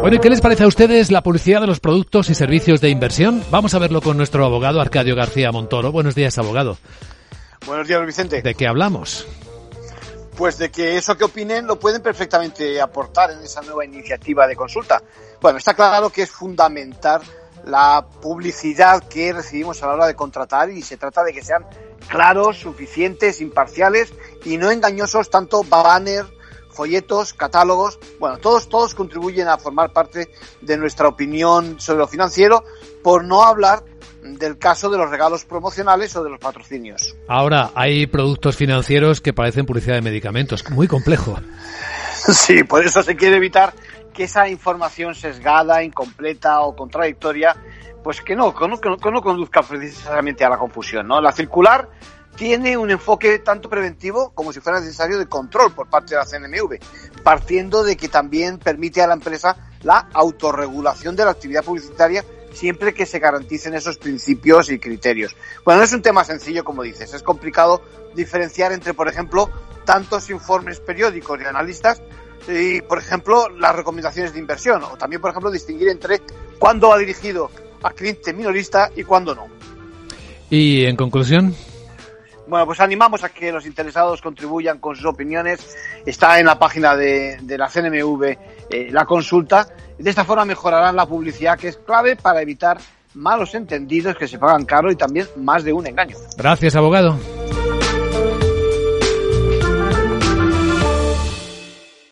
Bueno, ¿y qué les parece a ustedes la publicidad de los productos y servicios de inversión? Vamos a verlo con nuestro abogado Arcadio García Montoro. Buenos días, abogado. Buenos días, Vicente. ¿De qué hablamos? Pues de que eso que opinen lo pueden perfectamente aportar en esa nueva iniciativa de consulta. Bueno, está claro que es fundamental la publicidad que recibimos a la hora de contratar y se trata de que sean claros, suficientes, imparciales y no engañosos tanto banner, folletos, catálogos, bueno, todos, todos contribuyen a formar parte de nuestra opinión sobre lo financiero, por no hablar del caso de los regalos promocionales o de los patrocinios. Ahora, hay productos financieros que parecen publicidad de medicamentos, muy complejo. Sí, por eso se quiere evitar que esa información sesgada, incompleta o contradictoria, pues que no, que no, que no conduzca precisamente a la confusión, ¿no? La circular tiene un enfoque tanto preventivo como si fuera necesario de control por parte de la CNMV, partiendo de que también permite a la empresa la autorregulación de la actividad publicitaria siempre que se garanticen esos principios y criterios. Bueno, no es un tema sencillo, como dices, es complicado diferenciar entre, por ejemplo, tantos informes periódicos de analistas y, por ejemplo, las recomendaciones de inversión, o también, por ejemplo, distinguir entre cuándo va dirigido a cliente minorista y cuándo no. Y en conclusión. Bueno, pues animamos a que los interesados contribuyan con sus opiniones. Está en la página de, de la CNMV eh, la consulta. De esta forma mejorarán la publicidad, que es clave para evitar malos entendidos que se pagan caro y también más de un engaño. Gracias, abogado.